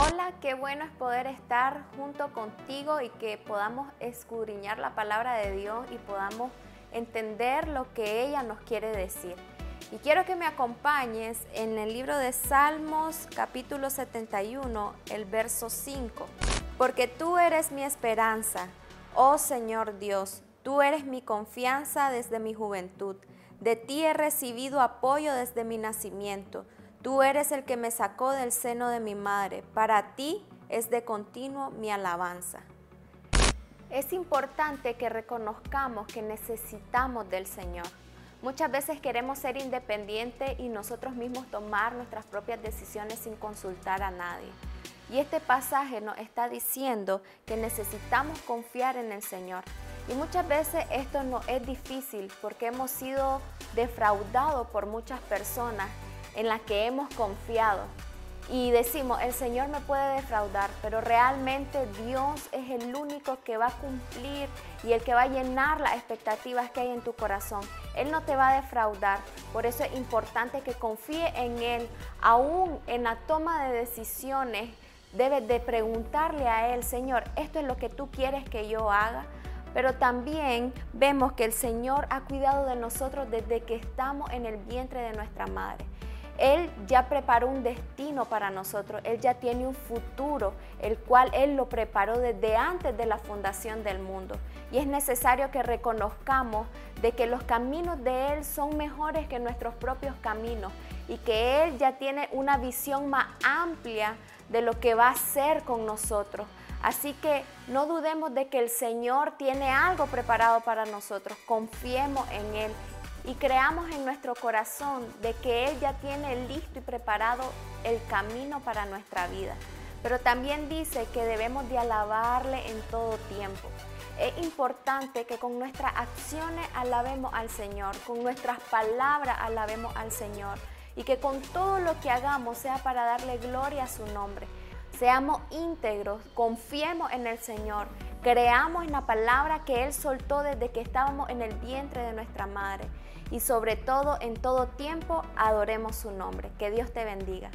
Hola, qué bueno es poder estar junto contigo y que podamos escudriñar la palabra de Dios y podamos entender lo que ella nos quiere decir. Y quiero que me acompañes en el libro de Salmos capítulo 71, el verso 5. Porque tú eres mi esperanza, oh Señor Dios, tú eres mi confianza desde mi juventud. De ti he recibido apoyo desde mi nacimiento. Tú eres el que me sacó del seno de mi madre. Para ti es de continuo mi alabanza. Es importante que reconozcamos que necesitamos del Señor. Muchas veces queremos ser independientes y nosotros mismos tomar nuestras propias decisiones sin consultar a nadie. Y este pasaje nos está diciendo que necesitamos confiar en el Señor. Y muchas veces esto no es difícil porque hemos sido defraudados por muchas personas en la que hemos confiado. Y decimos, el Señor me puede defraudar, pero realmente Dios es el único que va a cumplir y el que va a llenar las expectativas que hay en tu corazón. Él no te va a defraudar, por eso es importante que confíe en Él, aún en la toma de decisiones. Debes de preguntarle a Él, Señor, ¿esto es lo que tú quieres que yo haga? Pero también vemos que el Señor ha cuidado de nosotros desde que estamos en el vientre de nuestra madre. Él ya preparó un destino para nosotros, Él ya tiene un futuro, el cual Él lo preparó desde antes de la fundación del mundo. Y es necesario que reconozcamos de que los caminos de Él son mejores que nuestros propios caminos y que Él ya tiene una visión más amplia de lo que va a hacer con nosotros. Así que no dudemos de que el Señor tiene algo preparado para nosotros, confiemos en Él y creamos en nuestro corazón de que Él ya tiene listo y preparado el camino para nuestra vida. Pero también dice que debemos de alabarle en todo tiempo. Es importante que con nuestras acciones alabemos al Señor, con nuestras palabras alabemos al Señor y que con todo lo que hagamos sea para darle gloria a su nombre. Seamos íntegros, confiemos en el Señor, Creamos en la palabra que Él soltó desde que estábamos en el vientre de nuestra madre. Y sobre todo, en todo tiempo, adoremos su nombre. Que Dios te bendiga.